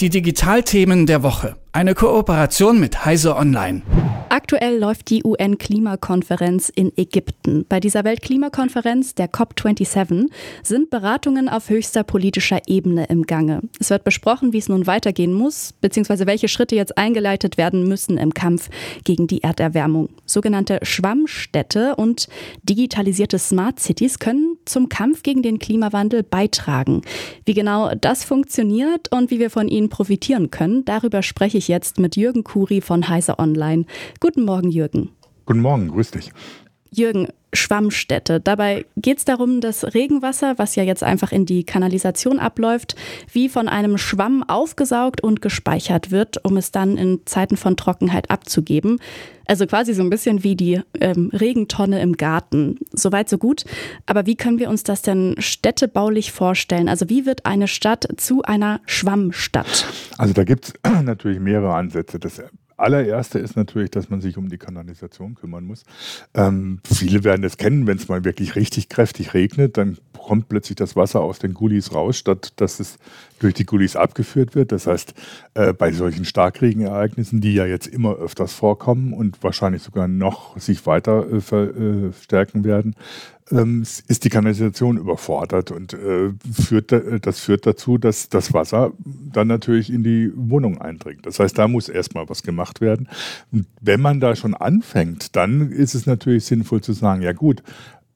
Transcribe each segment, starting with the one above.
Die Digitalthemen der Woche. Eine Kooperation mit Heise Online. Aktuell läuft die UN-Klimakonferenz in Ägypten. Bei dieser Weltklimakonferenz, der COP27, sind Beratungen auf höchster politischer Ebene im Gange. Es wird besprochen, wie es nun weitergehen muss, beziehungsweise welche Schritte jetzt eingeleitet werden müssen im Kampf gegen die Erderwärmung. Sogenannte Schwammstädte und digitalisierte Smart Cities können zum Kampf gegen den Klimawandel beitragen. Wie genau das funktioniert und wie wir von ihnen profitieren können, darüber spreche ich jetzt mit Jürgen Kuri von Heise Online. Guten Morgen, Jürgen. Guten Morgen, grüß dich. Jürgen, Schwammstätte. Dabei geht es darum, dass Regenwasser, was ja jetzt einfach in die Kanalisation abläuft, wie von einem Schwamm aufgesaugt und gespeichert wird, um es dann in Zeiten von Trockenheit abzugeben. Also quasi so ein bisschen wie die ähm, Regentonne im Garten. Soweit, so gut. Aber wie können wir uns das denn städtebaulich vorstellen? Also wie wird eine Stadt zu einer Schwammstadt? Also da gibt es natürlich mehrere Ansätze. Das allererste ist natürlich, dass man sich um die Kanalisation kümmern muss. Ähm, viele werden das kennen, wenn es mal wirklich richtig kräftig regnet, dann kommt plötzlich das Wasser aus den Gullis raus, statt dass es durch die Gullis abgeführt wird. Das heißt, äh, bei solchen Starkregenereignissen, die ja jetzt immer öfters vorkommen und wahrscheinlich sogar noch sich weiter äh, verstärken werden, ähm, ist die Kanalisation überfordert und äh, führt, das führt dazu, dass das Wasser dann natürlich in die Wohnung eindringt. Das heißt, da muss erstmal was gemacht werden. Und wenn man da schon anfängt, dann ist es natürlich sinnvoll zu sagen, ja gut,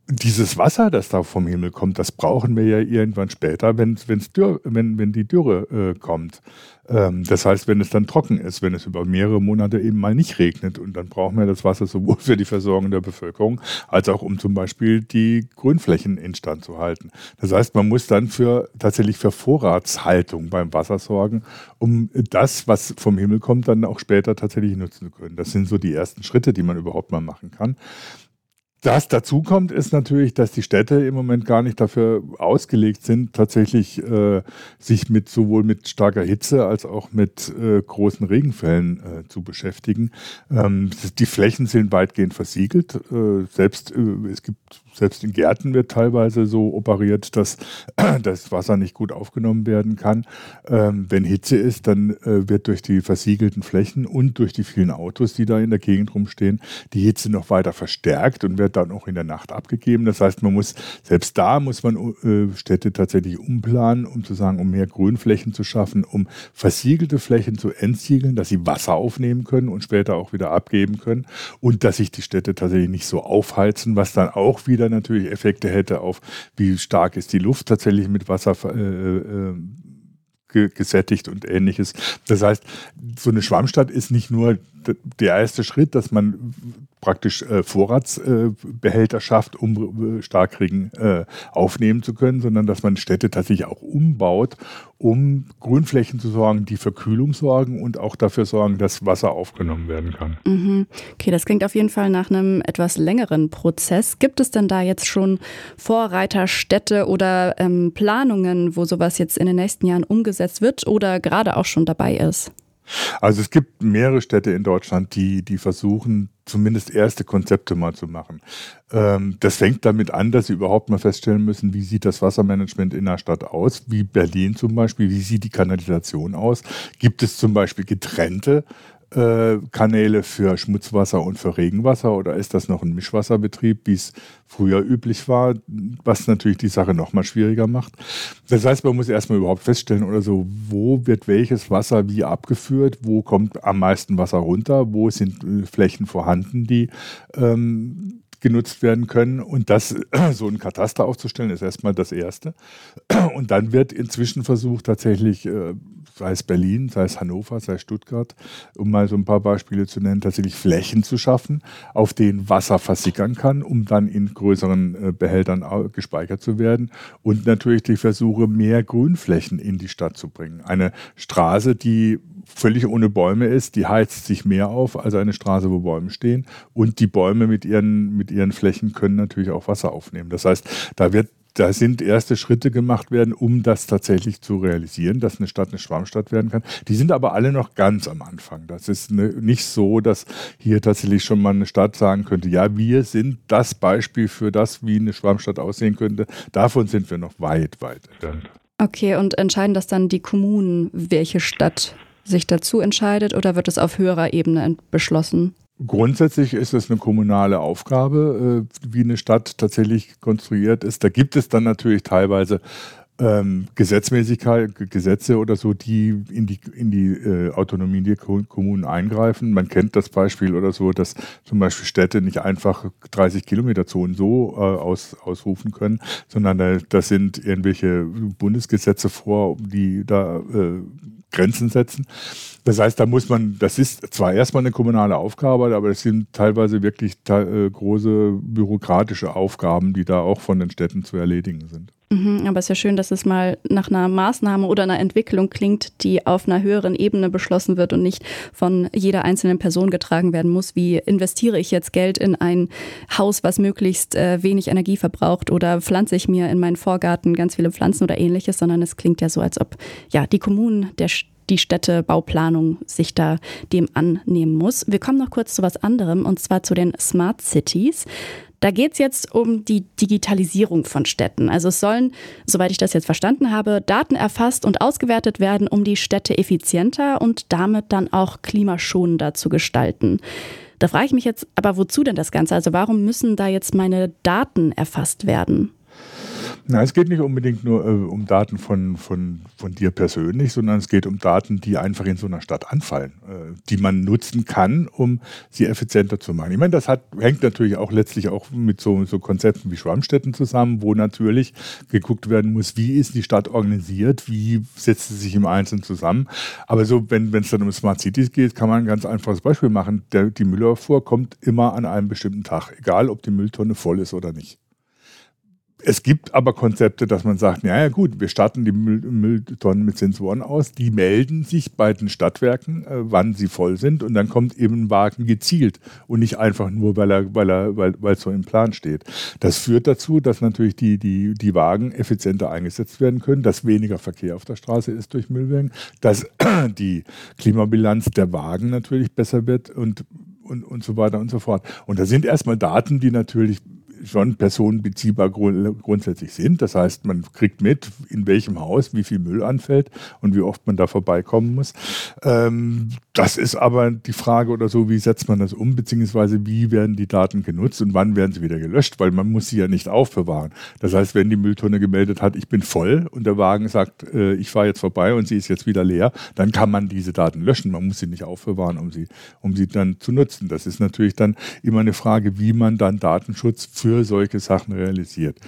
dieses Wasser, das da vom Himmel kommt, das brauchen wir ja irgendwann später, wenn, wenn's dürr, wenn, wenn die Dürre äh, kommt. Ähm, das heißt, wenn es dann trocken ist, wenn es über mehrere Monate eben mal nicht regnet. Und dann brauchen wir das Wasser sowohl für die Versorgung der Bevölkerung als auch um zum Beispiel die Grünflächen instand zu halten. Das heißt, man muss dann für tatsächlich für Vorratshaltung beim Wasser sorgen, um das, was vom Himmel kommt, dann auch später tatsächlich nutzen zu können. Das sind so die ersten Schritte, die man überhaupt mal machen kann. Das dazu kommt, ist natürlich, dass die Städte im Moment gar nicht dafür ausgelegt sind, tatsächlich äh, sich mit sowohl mit starker Hitze als auch mit äh, großen Regenfällen äh, zu beschäftigen. Ähm, die Flächen sind weitgehend versiegelt. Äh, selbst äh, es gibt selbst in Gärten wird teilweise so operiert, dass das Wasser nicht gut aufgenommen werden kann. Ähm, wenn Hitze ist, dann äh, wird durch die versiegelten Flächen und durch die vielen Autos, die da in der Gegend rumstehen, die Hitze noch weiter verstärkt und wird dann auch in der Nacht abgegeben. Das heißt, man muss, selbst da muss man äh, Städte tatsächlich umplanen, um zu sagen, um mehr Grünflächen zu schaffen, um versiegelte Flächen zu entsiegeln, dass sie Wasser aufnehmen können und später auch wieder abgeben können und dass sich die Städte tatsächlich nicht so aufheizen, was dann auch wieder wieder natürlich Effekte hätte auf, wie stark ist die Luft tatsächlich mit Wasser äh, äh, gesättigt und ähnliches. Das heißt, so eine Schwammstadt ist nicht nur der erste Schritt, dass man praktisch äh, Vorratsbehälter äh, schafft, um äh, Starkregen äh, aufnehmen zu können, sondern dass man Städte tatsächlich auch umbaut, um Grünflächen zu sorgen, die für Kühlung sorgen und auch dafür sorgen, dass Wasser aufgenommen werden kann. Mhm. Okay, das klingt auf jeden Fall nach einem etwas längeren Prozess. Gibt es denn da jetzt schon Vorreiterstädte oder ähm, Planungen, wo sowas jetzt in den nächsten Jahren umgesetzt wird oder gerade auch schon dabei ist? Also es gibt mehrere Städte in Deutschland, die, die versuchen, zumindest erste Konzepte mal zu machen. Ähm, das fängt damit an, dass sie überhaupt mal feststellen müssen, wie sieht das Wassermanagement in der Stadt aus, wie Berlin zum Beispiel, wie sieht die Kanalisation aus, gibt es zum Beispiel getrennte Kanäle für Schmutzwasser und für Regenwasser? Oder ist das noch ein Mischwasserbetrieb, wie es früher üblich war, was natürlich die Sache nochmal schwieriger macht. Das heißt, man muss erstmal überhaupt feststellen oder so, wo wird welches Wasser wie abgeführt, wo kommt am meisten Wasser runter, wo sind äh, Flächen vorhanden, die ähm, genutzt werden können. Und das, so ein Kataster aufzustellen, ist erstmal das Erste. Und dann wird inzwischen versucht, tatsächlich, äh, sei es Berlin, sei es Hannover, sei es Stuttgart, um mal so ein paar Beispiele zu nennen, tatsächlich Flächen zu schaffen, auf denen Wasser versickern kann, um dann in größeren äh, Behältern gespeichert zu werden. Und natürlich die Versuche, mehr Grünflächen in die Stadt zu bringen. Eine Straße, die völlig ohne Bäume ist, die heizt sich mehr auf als eine Straße, wo Bäume stehen. Und die Bäume mit ihren, mit ihren Flächen können natürlich auch Wasser aufnehmen. Das heißt, da wird da sind erste Schritte gemacht werden, um das tatsächlich zu realisieren, dass eine Stadt eine Schwammstadt werden kann. Die sind aber alle noch ganz am Anfang. Das ist ne, nicht so, dass hier tatsächlich schon mal eine Stadt sagen könnte, ja, wir sind das Beispiel für das, wie eine Schwammstadt aussehen könnte. Davon sind wir noch weit, weit entfernt. Okay, und entscheiden das dann die Kommunen, welche Stadt sich dazu entscheidet oder wird es auf höherer Ebene beschlossen? Grundsätzlich ist es eine kommunale Aufgabe, äh, wie eine Stadt tatsächlich konstruiert ist. Da gibt es dann natürlich teilweise ähm, Gesetzmäßigkeit, Gesetze oder so, die in die, in die äh, Autonomie der Kommunen eingreifen. Man kennt das Beispiel oder so, dass zum Beispiel Städte nicht einfach 30 Kilometer Zonen so äh, aus, ausrufen können, sondern da, das sind irgendwelche Bundesgesetze vor, die da äh, Grenzen setzen. Das heißt, da muss man, das ist zwar erstmal eine kommunale Aufgabe, aber es sind teilweise wirklich äh, große bürokratische Aufgaben, die da auch von den Städten zu erledigen sind. Mhm, aber es ist ja schön, dass es mal nach einer Maßnahme oder einer Entwicklung klingt, die auf einer höheren Ebene beschlossen wird und nicht von jeder einzelnen Person getragen werden muss. Wie investiere ich jetzt Geld in ein Haus, was möglichst äh, wenig Energie verbraucht oder pflanze ich mir in meinen Vorgarten ganz viele Pflanzen oder ähnliches, sondern es klingt ja so, als ob ja die Kommunen, der die Städtebauplanung sich da dem annehmen muss. Wir kommen noch kurz zu was anderem und zwar zu den Smart Cities. Da geht es jetzt um die Digitalisierung von Städten. Also es sollen, soweit ich das jetzt verstanden habe, Daten erfasst und ausgewertet werden, um die Städte effizienter und damit dann auch klimaschonender zu gestalten. Da frage ich mich jetzt, aber wozu denn das Ganze? Also warum müssen da jetzt meine Daten erfasst werden? Na, es geht nicht unbedingt nur äh, um Daten von, von, von dir persönlich, sondern es geht um Daten, die einfach in so einer Stadt anfallen, äh, die man nutzen kann, um sie effizienter zu machen. Ich meine, das hat, hängt natürlich auch letztlich auch mit so, so Konzepten wie Schwammstätten zusammen, wo natürlich geguckt werden muss, wie ist die Stadt organisiert, wie setzt sie sich im Einzelnen zusammen. Aber so, wenn es dann um Smart Cities geht, kann man ein ganz einfaches Beispiel machen. Der, die Müllabfuhr kommt immer an einem bestimmten Tag, egal ob die Mülltonne voll ist oder nicht. Es gibt aber Konzepte, dass man sagt, ja, ja gut, wir starten die Müll Mülltonnen mit Sensoren aus, die melden sich bei den Stadtwerken, äh, wann sie voll sind und dann kommt eben ein Wagen gezielt und nicht einfach nur, weil er, weil er, weil, weil es so im Plan steht. Das führt dazu, dass natürlich die, die, die Wagen effizienter eingesetzt werden können, dass weniger Verkehr auf der Straße ist durch Müllwagen, dass die Klimabilanz der Wagen natürlich besser wird und und, und so weiter und so fort. Und da sind erstmal Daten, die natürlich schon personenbeziehbar grundsätzlich sind. Das heißt, man kriegt mit, in welchem Haus wie viel Müll anfällt und wie oft man da vorbeikommen muss. Ähm, das ist aber die Frage oder so, wie setzt man das um, beziehungsweise wie werden die Daten genutzt und wann werden sie wieder gelöscht, weil man muss sie ja nicht aufbewahren. Das heißt, wenn die Mülltonne gemeldet hat, ich bin voll und der Wagen sagt, äh, ich fahre jetzt vorbei und sie ist jetzt wieder leer, dann kann man diese Daten löschen. Man muss sie nicht aufbewahren, um sie, um sie dann zu nutzen. Das ist natürlich dann immer eine Frage, wie man dann Datenschutz für solche Sachen realisiert.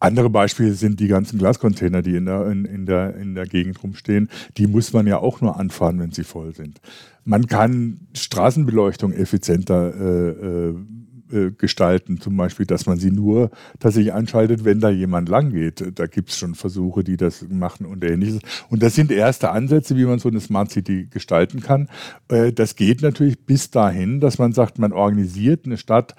Andere Beispiele sind die ganzen Glascontainer, die in der, in, in, der, in der Gegend rumstehen. Die muss man ja auch nur anfahren, wenn sie voll sind. Man kann Straßenbeleuchtung effizienter äh, äh, äh gestalten, zum Beispiel, dass man sie nur tatsächlich anschaltet, wenn da jemand lang geht. Da gibt es schon Versuche, die das machen und ähnliches. Und das sind erste Ansätze, wie man so eine Smart City gestalten kann. Äh, das geht natürlich bis dahin, dass man sagt, man organisiert eine Stadt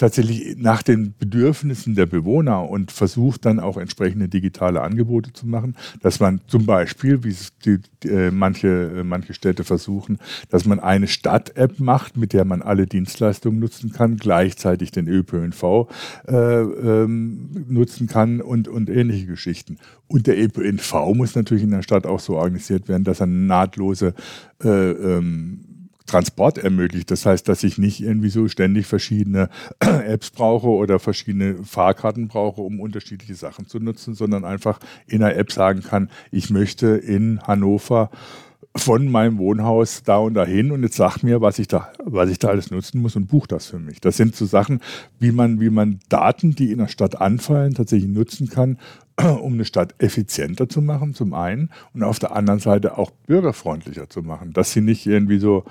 tatsächlich nach den Bedürfnissen der Bewohner und versucht dann auch entsprechende digitale Angebote zu machen, dass man zum Beispiel, wie es die, die, äh, manche, äh, manche Städte versuchen, dass man eine Stadt-App macht, mit der man alle Dienstleistungen nutzen kann, gleichzeitig den ÖPNV äh, ähm, nutzen kann und, und ähnliche Geschichten. Und der ÖPNV muss natürlich in der Stadt auch so organisiert werden, dass er nahtlose äh, ähm, Transport ermöglicht. Das heißt, dass ich nicht irgendwie so ständig verschiedene Apps brauche oder verschiedene Fahrkarten brauche, um unterschiedliche Sachen zu nutzen, sondern einfach in einer App sagen kann, ich möchte in Hannover von meinem Wohnhaus da und dahin und jetzt sag mir, was ich da, was ich da alles nutzen muss und buch das für mich. Das sind so Sachen, wie man, wie man Daten, die in der Stadt anfallen, tatsächlich nutzen kann, um eine Stadt effizienter zu machen, zum einen, und auf der anderen Seite auch bürgerfreundlicher zu machen, dass sie nicht irgendwie so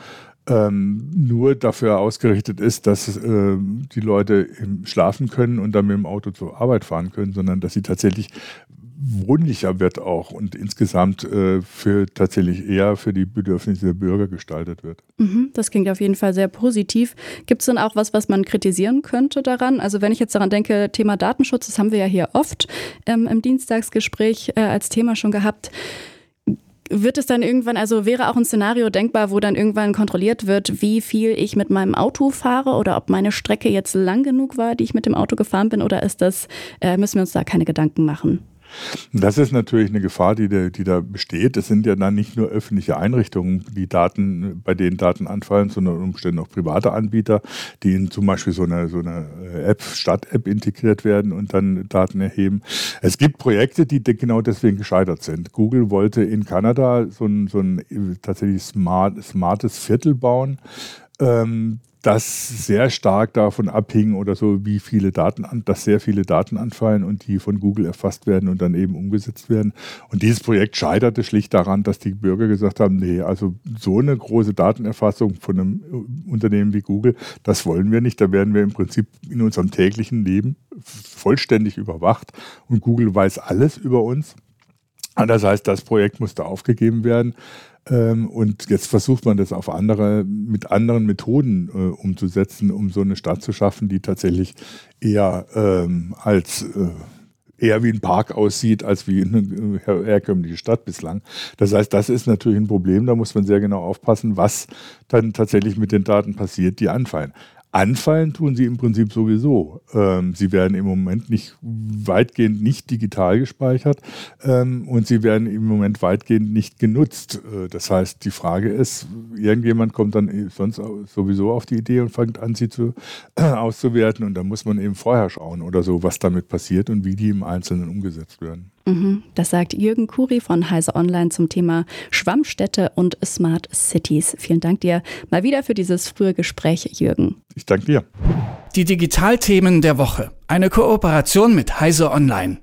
ähm, nur dafür ausgerichtet ist, dass äh, die Leute schlafen können und dann mit dem Auto zur Arbeit fahren können, sondern dass sie tatsächlich wohnlicher wird auch und insgesamt äh, für tatsächlich eher für die Bedürfnisse der Bürger gestaltet wird. Mhm, das klingt auf jeden Fall sehr positiv. Gibt es denn auch was, was man kritisieren könnte daran? Also wenn ich jetzt daran denke, Thema Datenschutz, das haben wir ja hier oft ähm, im Dienstagsgespräch äh, als Thema schon gehabt. Wird es dann irgendwann, also wäre auch ein Szenario denkbar, wo dann irgendwann kontrolliert wird, wie viel ich mit meinem Auto fahre oder ob meine Strecke jetzt lang genug war, die ich mit dem Auto gefahren bin, oder ist das, äh, müssen wir uns da keine Gedanken machen? Das ist natürlich eine Gefahr, die, da, die da besteht. Es sind ja dann nicht nur öffentliche Einrichtungen, die Daten, bei denen Daten anfallen, sondern Umständen auch private Anbieter, die in zum Beispiel so eine, so eine App, Stadt-App integriert werden und dann Daten erheben. Es gibt Projekte, die genau deswegen gescheitert sind. Google wollte in Kanada so ein, so ein tatsächlich smart, smartes Viertel bauen. Ähm, das sehr stark davon abhing oder so, wie viele Daten, an, dass sehr viele Daten anfallen und die von Google erfasst werden und dann eben umgesetzt werden. Und dieses Projekt scheiterte schlicht daran, dass die Bürger gesagt haben, nee, also so eine große Datenerfassung von einem Unternehmen wie Google, das wollen wir nicht. Da werden wir im Prinzip in unserem täglichen Leben vollständig überwacht und Google weiß alles über uns. Das heißt, das Projekt musste aufgegeben werden. Ähm, und jetzt versucht man das auf andere, mit anderen Methoden äh, umzusetzen, um so eine Stadt zu schaffen, die tatsächlich eher ähm, als äh, eher wie ein Park aussieht, als wie eine äh, herkömmliche Stadt bislang. Das heißt, das ist natürlich ein Problem, da muss man sehr genau aufpassen, was dann tatsächlich mit den Daten passiert, die anfallen. Anfallen tun sie im Prinzip sowieso. Ähm, sie werden im Moment nicht weitgehend nicht digital gespeichert ähm, und sie werden im Moment weitgehend nicht genutzt. Äh, das heißt, die Frage ist, irgendjemand kommt dann sonst sowieso auf die Idee und fängt an, sie zu, äh, auszuwerten und da muss man eben vorher schauen oder so, was damit passiert und wie die im Einzelnen umgesetzt werden. Mhm. Das sagt Jürgen Kuri von Heise Online zum Thema Schwammstädte und Smart Cities. Vielen Dank dir mal wieder für dieses frühe Gespräch, Jürgen. Ich danke dir. Die Digitalthemen der Woche. Eine Kooperation mit Heise Online.